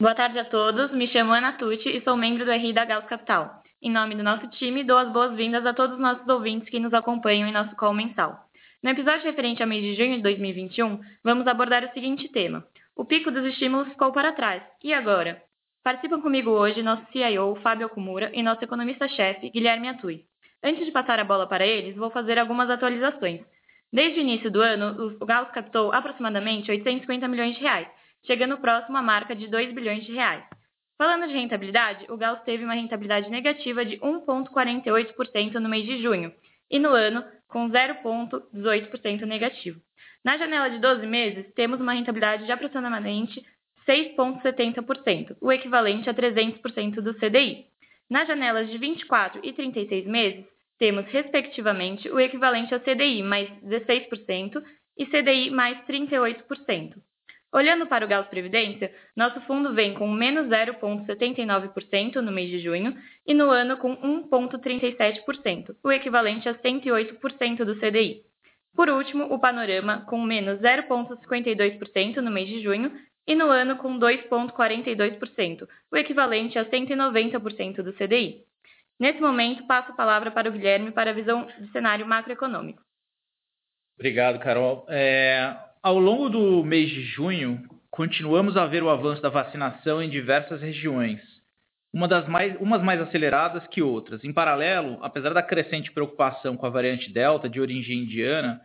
Boa tarde a todos, me chamo Ana Tucci e sou membro do RI da Gauss Capital. Em nome do nosso time, dou as boas-vindas a todos os nossos ouvintes que nos acompanham em nosso call mensal. No episódio referente ao mês de junho de 2021, vamos abordar o seguinte tema: o pico dos estímulos ficou para trás. E agora? Participam comigo hoje nosso CIO, Fábio Okumura, e nosso economista-chefe, Guilherme Atui. Antes de passar a bola para eles, vou fazer algumas atualizações. Desde o início do ano, o Gauss captou aproximadamente 850 milhões de reais, chegando próximo à marca de 2 bilhões de reais. Falando de rentabilidade, o Gauss teve uma rentabilidade negativa de 1,48% no mês de junho e no ano com 0,18% negativo. Na janela de 12 meses, temos uma rentabilidade de aproximadamente 6,70%, o equivalente a 300% do CDI. Nas janelas de 24 e 36 meses, temos, respectivamente, o equivalente ao CDI mais 16% e CDI mais 38%. Olhando para o Gauss Previdência, nosso fundo vem com menos 0,79% no mês de junho e no ano com 1,37%, o equivalente a 108% do CDI. Por último, o Panorama com menos 0,52% no mês de junho e no ano com 2,42%, o equivalente a 190% do CDI. Nesse momento, passo a palavra para o Guilherme para a visão de cenário macroeconômico. Obrigado, Carol. É, ao longo do mês de junho, continuamos a ver o avanço da vacinação em diversas regiões, uma das mais, umas mais aceleradas que outras. Em paralelo, apesar da crescente preocupação com a variante Delta de origem indiana,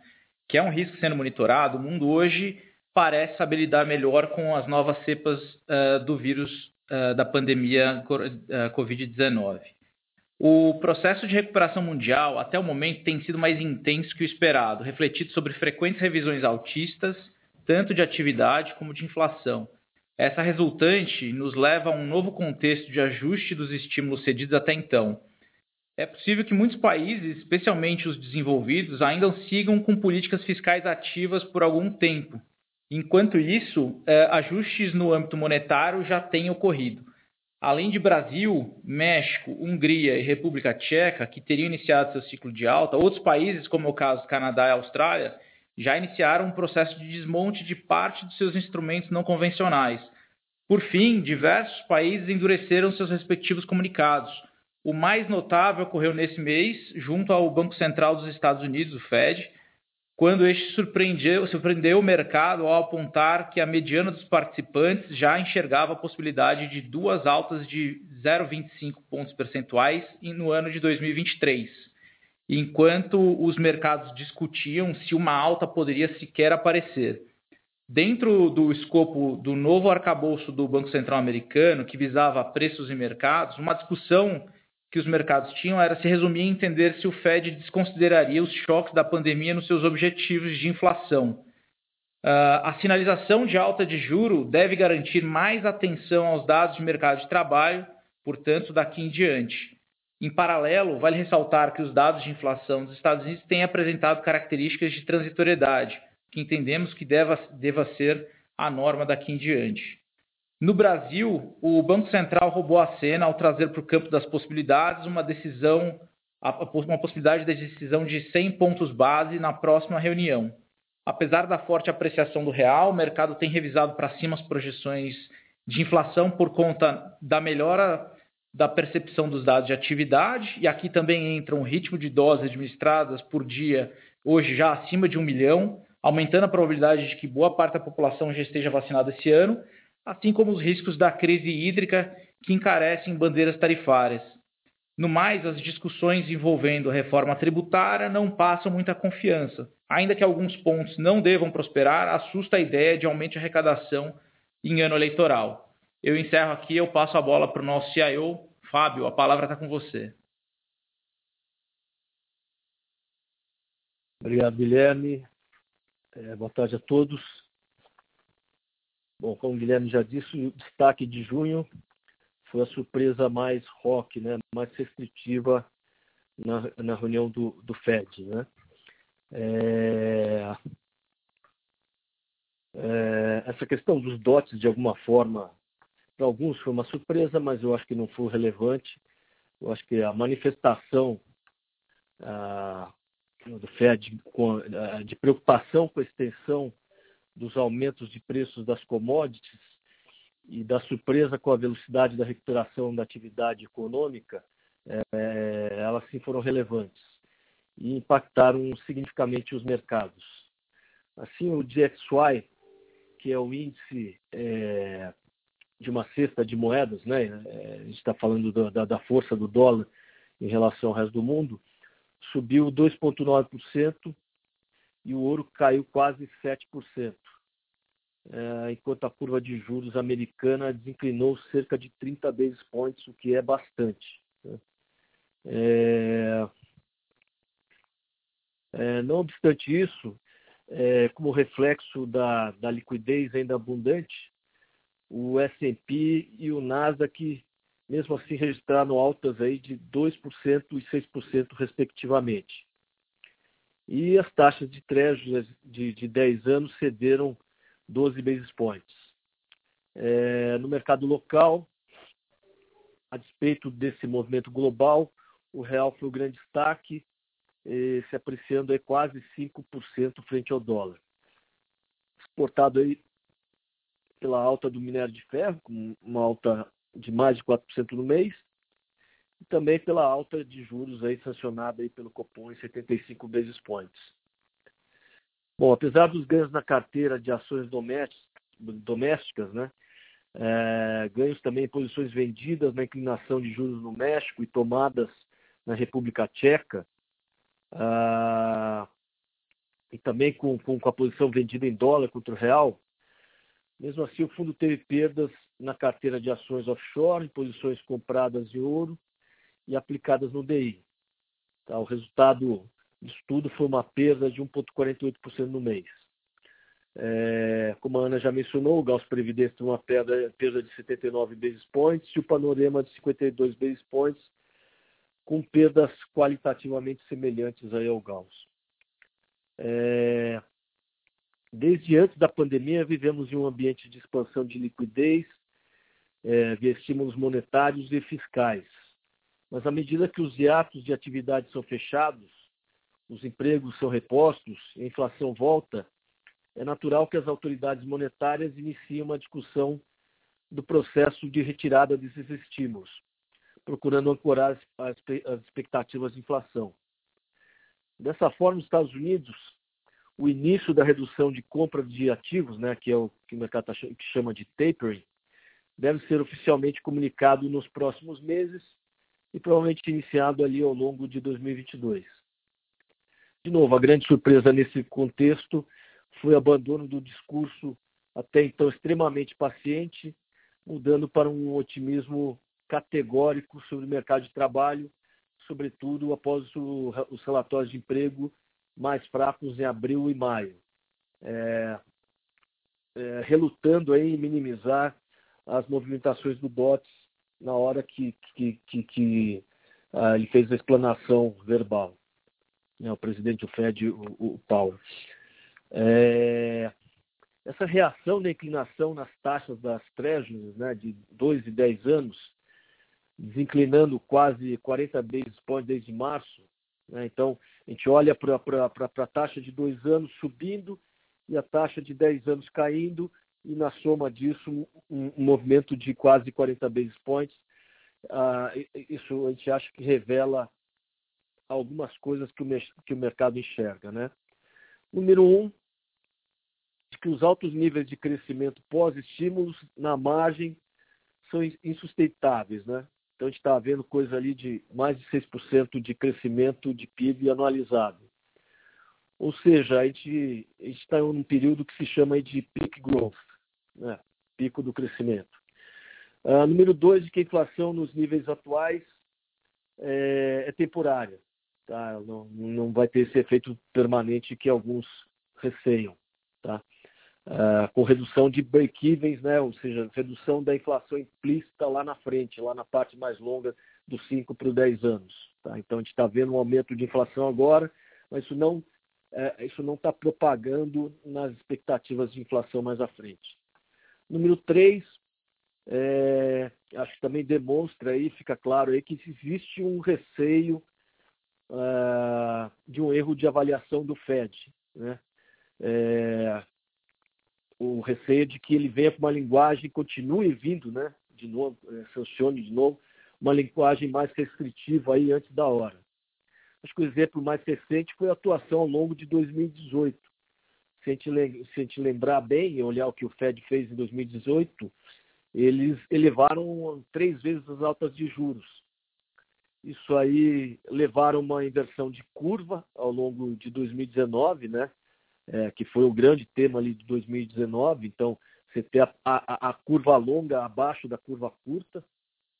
que é um risco sendo monitorado, o mundo hoje parece saber lidar melhor com as novas cepas uh, do vírus uh, da pandemia uh, Covid-19. O processo de recuperação mundial, até o momento, tem sido mais intenso que o esperado, refletido sobre frequentes revisões altistas, tanto de atividade como de inflação. Essa resultante nos leva a um novo contexto de ajuste dos estímulos cedidos até então. É possível que muitos países, especialmente os desenvolvidos, ainda sigam com políticas fiscais ativas por algum tempo. Enquanto isso, eh, ajustes no âmbito monetário já têm ocorrido. Além de Brasil, México, Hungria e República Tcheca, que teriam iniciado seu ciclo de alta, outros países, como é o caso do Canadá e Austrália, já iniciaram um processo de desmonte de parte dos seus instrumentos não convencionais. Por fim, diversos países endureceram seus respectivos comunicados. O mais notável ocorreu nesse mês, junto ao Banco Central dos Estados Unidos, o Fed, quando este surpreendeu, surpreendeu o mercado ao apontar que a mediana dos participantes já enxergava a possibilidade de duas altas de 0,25 pontos percentuais no ano de 2023, enquanto os mercados discutiam se uma alta poderia sequer aparecer. Dentro do escopo do novo arcabouço do Banco Central americano, que visava preços e mercados, uma discussão que os mercados tinham era se resumir em entender se o Fed desconsideraria os choques da pandemia nos seus objetivos de inflação. Uh, a sinalização de alta de juro deve garantir mais atenção aos dados de mercado de trabalho, portanto, daqui em diante. Em paralelo, vale ressaltar que os dados de inflação dos Estados Unidos têm apresentado características de transitoriedade, que entendemos que deva, deva ser a norma daqui em diante. No Brasil, o Banco Central roubou a cena ao trazer para o campo das possibilidades uma decisão, uma possibilidade de decisão de 100 pontos base na próxima reunião. Apesar da forte apreciação do real, o mercado tem revisado para cima as projeções de inflação por conta da melhora da percepção dos dados de atividade, e aqui também entra um ritmo de doses administradas por dia, hoje já acima de um milhão, aumentando a probabilidade de que boa parte da população já esteja vacinada esse ano, assim como os riscos da crise hídrica que encarecem bandeiras tarifárias. No mais, as discussões envolvendo a reforma tributária não passam muita confiança. Ainda que alguns pontos não devam prosperar, assusta a ideia de aumento de arrecadação em ano eleitoral. Eu encerro aqui, eu passo a bola para o nosso CIO, Fábio, a palavra está com você. Obrigado, Guilherme. É, boa tarde a todos. Bom, como o Guilherme já disse, o destaque de junho foi a surpresa mais rock, né, mais restritiva na, na reunião do, do FED. Né? É, é, essa questão dos dotes, de alguma forma, para alguns foi uma surpresa, mas eu acho que não foi relevante. Eu acho que a manifestação ah, do FED de preocupação com a extensão dos aumentos de preços das commodities e da surpresa com a velocidade da recuperação da atividade econômica, é, elas sim foram relevantes e impactaram significativamente os mercados. Assim, o DXY, que é o índice é, de uma cesta de moedas, né? É, a gente está falando do, da, da, força do dólar em relação ao resto do mundo, subiu 2,9% e o ouro caiu quase 7%, é, enquanto a curva de juros americana desinclinou cerca de 30 basis points, o que é bastante. Né? É, é, não obstante isso, como reflexo da, da liquidez ainda abundante, o S&P e o Nasdaq, mesmo assim, registraram altas aí de 2% e 6% respectivamente. E as taxas de treasuries de, de 10 anos cederam 12 basis points. É, no mercado local, a despeito desse movimento global, o real foi o grande destaque, eh, se apreciando aí quase 5% frente ao dólar. Exportado aí pela alta do minério de ferro, com uma alta de mais de 4% no mês, e também pela alta de juros aí sancionada aí pelo Copom em 75 basis points. Bom, apesar dos ganhos na carteira de ações domésticas, né, é, ganhos também em posições vendidas na inclinação de juros no México e tomadas na República Tcheca, ah, e também com, com, com, a posição vendida em dólar contra o real, mesmo assim o fundo teve perdas na carteira de ações offshore, em posições compradas em ouro e aplicadas no DI. Tá? O resultado do estudo foi uma perda de 1,48% no mês. É, como a Ana já mencionou, o Gauss Previdência teve uma perda, perda de 79 basis points e o Panorama de 52 basis points, com perdas qualitativamente semelhantes aí ao Gauss. É, desde antes da pandemia, vivemos em um ambiente de expansão de liquidez, é, via estímulos monetários e fiscais. Mas à medida que os hiatos de atividade são fechados, os empregos são repostos, a inflação volta, é natural que as autoridades monetárias iniciem uma discussão do processo de retirada desses estímulos procurando ancorar as, as expectativas de inflação. Dessa forma, nos Estados Unidos, o início da redução de compra de ativos, né, que é o que o mercado tá, chama de tapering, deve ser oficialmente comunicado nos próximos meses e provavelmente iniciado ali ao longo de 2022. De novo, a grande surpresa nesse contexto foi o abandono do discurso até então extremamente paciente, mudando para um otimismo categórico sobre o mercado de trabalho, sobretudo após os relatórios de emprego mais fracos em abril e maio, é, é, relutando em minimizar as movimentações do DOTS na hora que, que, que, que ah, ele fez a explanação verbal, né, o presidente do Fed, o, o Paulo. É, essa reação da inclinação nas taxas das treasuries né, de 2 e 10 anos desinclinando quase 40 basis points desde março. Né? Então, a gente olha para a taxa de dois anos subindo e a taxa de 10 anos caindo, e na soma disso, um, movimento de quase 40 basis points. Ah, isso a gente acha que revela algumas coisas que o, que o mercado enxerga. Né? Número um, que os altos níveis de crescimento pós-estímulos na margem são insustentáveis. Né? Então, a gente está vendo coisa ali de mais de 6% de crescimento de PIB anualizado. Ou seja, a gente está em um período que se chama de peak growth, né? pico do crescimento. Uh, número dois, que a inflação nos níveis atuais é, é temporária. Tá? Não, não vai ter esse efeito permanente que alguns receiam. Tá? uh, com redução de break-evens, né? ou seja, redução da inflação implícita lá na frente, lá na parte mais longa dos 5 para os 10 anos. Tá? Então, a gente está vendo um aumento de inflação agora, mas isso não é, isso não está propagando nas expectativas de inflação mais à frente. Número 3, é, acho que também demonstra aí, fica claro aí, que existe um receio uh, de um erro de avaliação do Fed. Né? É, o receio de que ele venha com uma linguagem, continue vindo, né, de novo, é, sancione de novo, uma linguagem mais restritiva aí antes da hora. Acho que o exemplo mais recente foi a atuação ao longo de 2018. Se a gente, se a gente lembrar bem e olhar o que o Fed fez em 2018, eles elevaram três vezes as altas de juros. Isso aí levaram uma inversão de curva ao longo de 2019, né? É, que foi o grande tema ali de 2019. Então, você tem a, a, a curva longa abaixo da curva curta,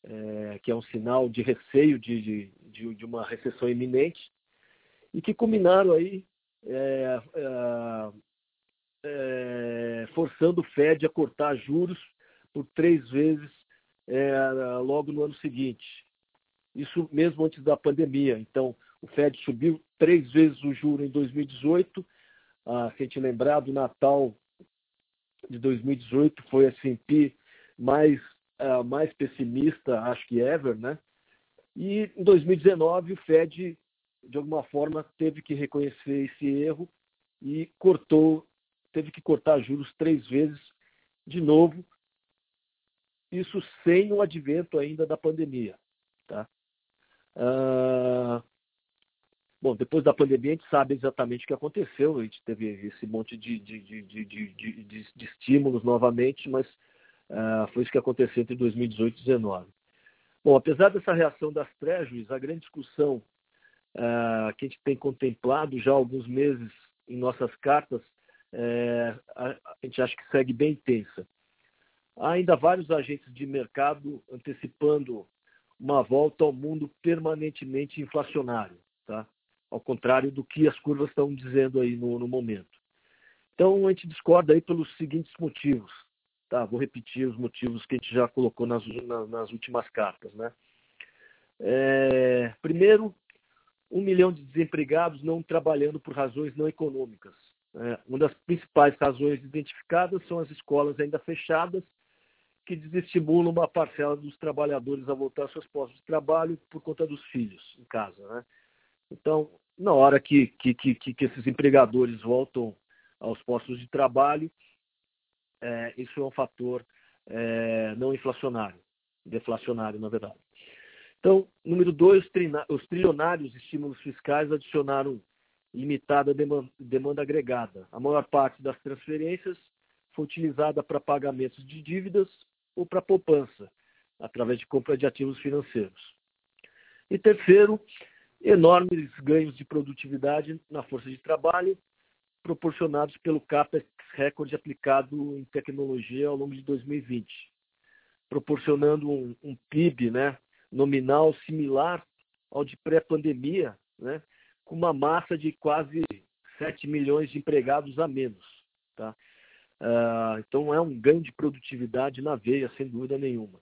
é, que é um sinal de receio de, de, de, uma recessão iminente, e que culminaram aí é, é, forçando o Fed a cortar juros por três vezes é, logo no ano seguinte. Isso mesmo antes da pandemia. Então, o Fed subiu três vezes o juro em 2018. Ah, se a gente lembrar do Natal de 2018, foi a S&P mais, uh, mais pessimista, acho que ever, né? E em 2019 o Fed, de alguma forma, teve que reconhecer esse erro e cortou, teve que cortar juros três vezes de novo, isso sem o advento ainda da pandemia. Tá? Ah, bom, depois da pandemia a gente sabe exatamente o que aconteceu, a gente teve esse monte de, de, de, de, de estímulos novamente, mas ah, foi isso que aconteceu entre 2018 e 2019. Bom, apesar dessa reação das treasuries, a grande discussão ah, que a gente tem contemplado já há alguns meses em nossas cartas, é, a, a gente acha que segue bem intensa. Há ainda vários agentes de mercado antecipando uma volta ao mundo permanentemente inflacionário, tá? ao contrário do que as curvas estão dizendo aí no, no momento. Então, a gente discorda aí pelos seguintes motivos. Tá? Vou repetir os motivos que a gente já colocou nas, nas últimas cartas. Né? É, primeiro, um milhão de desempregados não trabalhando por razões não econômicas. É, uma das principais razões identificadas são as escolas ainda fechadas que desestimulam uma parcela dos trabalhadores a voltar aos seus postos de trabalho por conta dos filhos em casa. Né? Então, na hora que, que, que, que esses empregadores voltam aos postos de trabalho, é, isso é um fator é, não inflacionário, deflacionário, na verdade. Então, número dois, os trilionários estímulos fiscais adicionaram limitada demanda, demanda agregada. A maior parte das transferências foi utilizada para pagamentos de dívidas ou para poupança, através de compra de ativos financeiros. E terceiro, enormes ganhos de produtividade na força de trabalho, proporcionados pelo CAPEX recorde aplicado em tecnologia ao longo de 2020, proporcionando um, um PIB né, nominal similar ao de pré-pandemia, né, com uma massa de quase 7 milhões de empregados a menos. Tá? Uh, então é um ganho de produtividade na veia, sem dúvida nenhuma.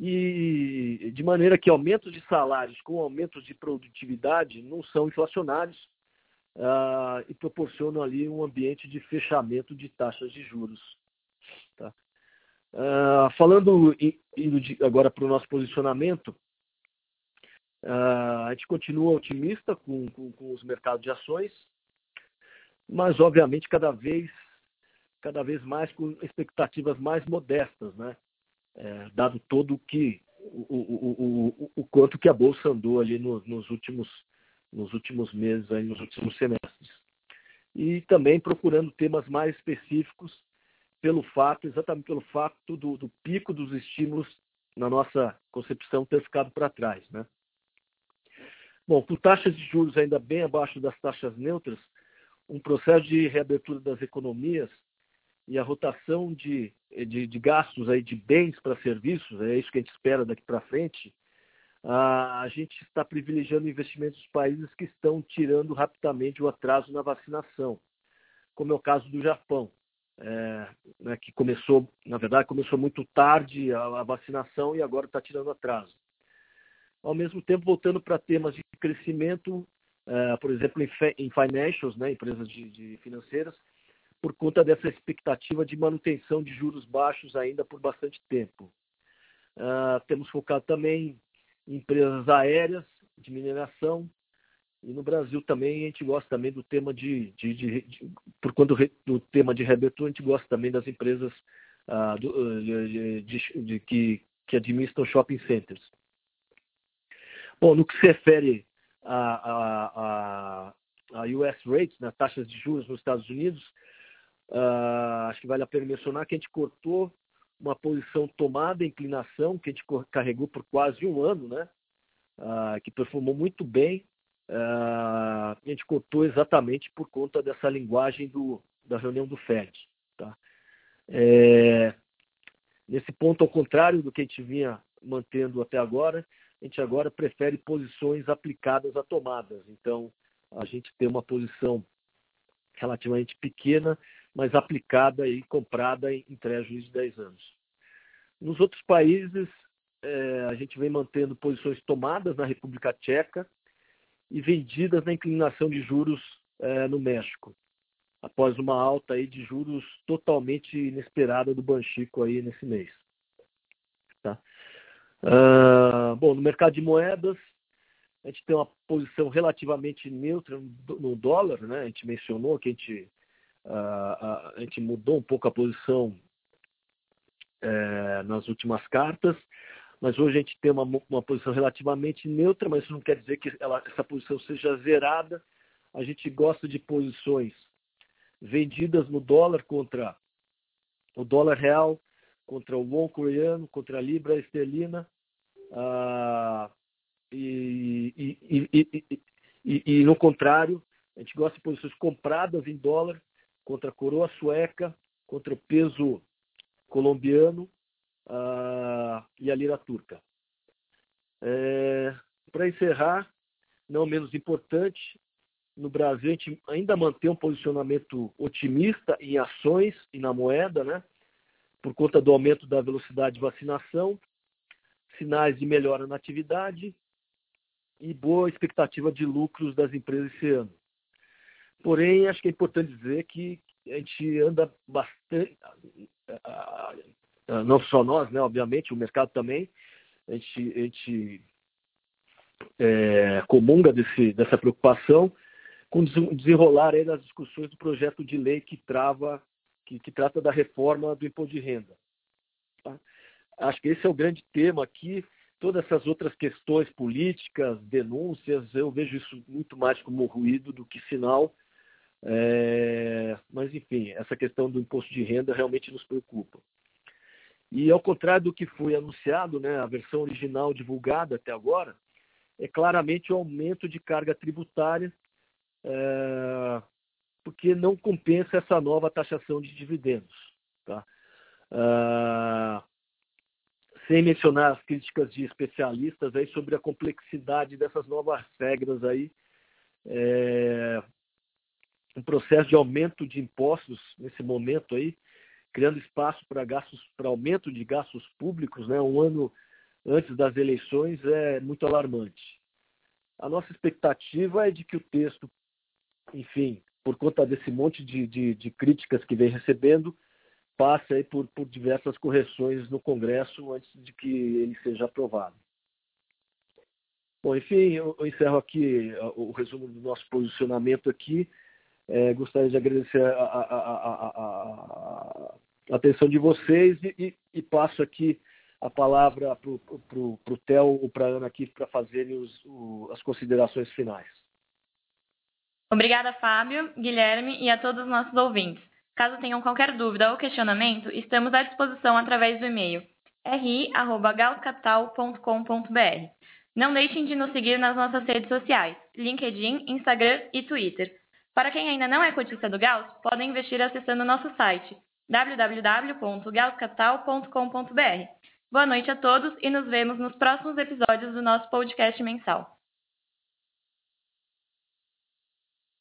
E de maneira que aumentos de salários com aumentos de produtividade não são inflacionários uh, e proporcionam ali um ambiente de fechamento de taxas de juros. Tá? Uh, falando de, agora para o nosso posicionamento, a gente continua otimista com, com, com os mercados de ações, mas obviamente cada vez cada vez mais com expectativas mais modestas, né? É, dado todo o que o, o, o, o, quanto que a bolsa andou ali no, nos últimos nos últimos meses, aí, nos últimos semestres. E também procurando temas mais específicos pelo fato, exatamente pelo fato do, do pico dos estímulos na nossa concepção ter ficado para trás, né? Bom, com taxas de juros ainda bem abaixo das taxas neutras, um processo de reabertura das economias e a rotação de, de, de gastos aí de bens para serviços, é isso que a gente espera daqui para frente, a gente está privilegiando investimentos dos países que estão tirando rapidamente o atraso na vacinação, como é o caso do Japão, é, né, que começou, na verdade, começou muito tarde a, a vacinação e agora está tirando atraso. Ao mesmo tempo, voltando para temas de crescimento, é, por exemplo, em, em financials, né, empresas de, de financeiras, por conta dessa expectativa de manutenção de juros baixos ainda por bastante tempo. Uh, temos focado também em empresas aéreas, de mineração E no Brasil também a gente gosta também do tema de, de, de, de por quando do tema de reabertura, a gente gosta também das empresas ah, do, de, que, que administram shopping centers. Bom, no que se refere a, a, a, a US rates, né, taxas de juros nos Estados Unidos, uh, acho que vale a pena mencionar que a gente cortou uma posição tomada, inclinação, que a gente carregou por quase um ano, né, uh, que performou muito bem. Uh, a gente cortou exatamente por conta dessa linguagem do, da reunião do FED. Tá? É, nesse ponto, ao contrário do que a gente vinha mantendo até agora, a gente agora prefere posições aplicadas a tomadas. Então, a gente tem uma posição relativamente pequena, mas aplicada e comprada em, em treasuries de 10 anos. Nos outros países, é, a gente vem mantendo posições tomadas na República Tcheca e vendidas na inclinação de juros é, no México, após uma alta aí de juros totalmente inesperada do Banchico aí nesse mês. Tá? Uh, bom, no mercado de moedas, a gente tem uma posição relativamente neutra no dólar, né? A gente mencionou que a gente, uh, a, a gente mudou um pouco a posição é, nas últimas cartas, mas hoje a gente tem uma, uma posição relativamente neutra, mas isso não quer dizer que ela, essa posição seja zerada. A gente gosta de posições vendidas no dólar contra o dólar real, contra o won coreano, contra a libra esterlina, ah, e, e, e, e, no contrário, a gente gosta de posições compradas em dólar contra a coroa sueca, contra o peso colombiano ah, e a lira turca. É, Para encerrar, não menos importante, no Brasil a gente ainda mantém um posicionamento otimista em ações e na moeda, né? Por conta do aumento da velocidade de vacinação, sinais de melhora na atividade e boa expectativa de lucros das empresas esse ano. Porém, acho que é importante dizer que a gente anda bastante, não só nós, né, obviamente, o mercado também, a gente, a gente é, comunga desse, dessa preocupação com o desenrolar das discussões do projeto de lei que trava que, que trata da reforma do imposto de renda. Tá? Acho que esse é o grande tema aqui. Todas essas outras questões políticas, denúncias, eu vejo isso muito mais como ruído do que sinal. É... Mas, enfim, essa questão do imposto de renda realmente nos preocupa. E, ao contrário do que foi anunciado, né, a versão original divulgada até agora, é claramente o aumento de carga tributária é, porque não compensa essa nova taxação de dividendos. Tá? Ah, sem mencionar as críticas de especialistas aí sobre a complexidade dessas novas regras aí, é, um processo de aumento de impostos nesse momento aí, criando espaço para gastos, para aumento de gastos públicos, né, um ano antes das eleições é muito alarmante. A nossa expectativa é de que o texto, enfim, por conta desse monte de, de, de críticas que vem recebendo, passe aí por, por diversas correções no Congresso antes de que ele seja aprovado. Bom, enfim, eu, encerro aqui o resumo do nosso posicionamento aqui. É, gostaria de agradecer a, a, a, a atenção de vocês e, e, e, passo aqui a palavra para o Theo ou para a Ana aqui para fazerem os, o, as considerações finais. Obrigada, Fábio, Guilherme e a todos os nossos ouvintes. Caso tenham qualquer dúvida ou questionamento, estamos à disposição através do e-mail ri@gauscapital.com.br. Não deixem de nos seguir nas nossas redes sociais, LinkedIn, Instagram e Twitter. Para quem ainda não é cotista do Gauss, podem investir acessando nosso site www.gauscapital.com.br. Boa noite a todos e nos vemos nos próximos episódios do nosso podcast mensal.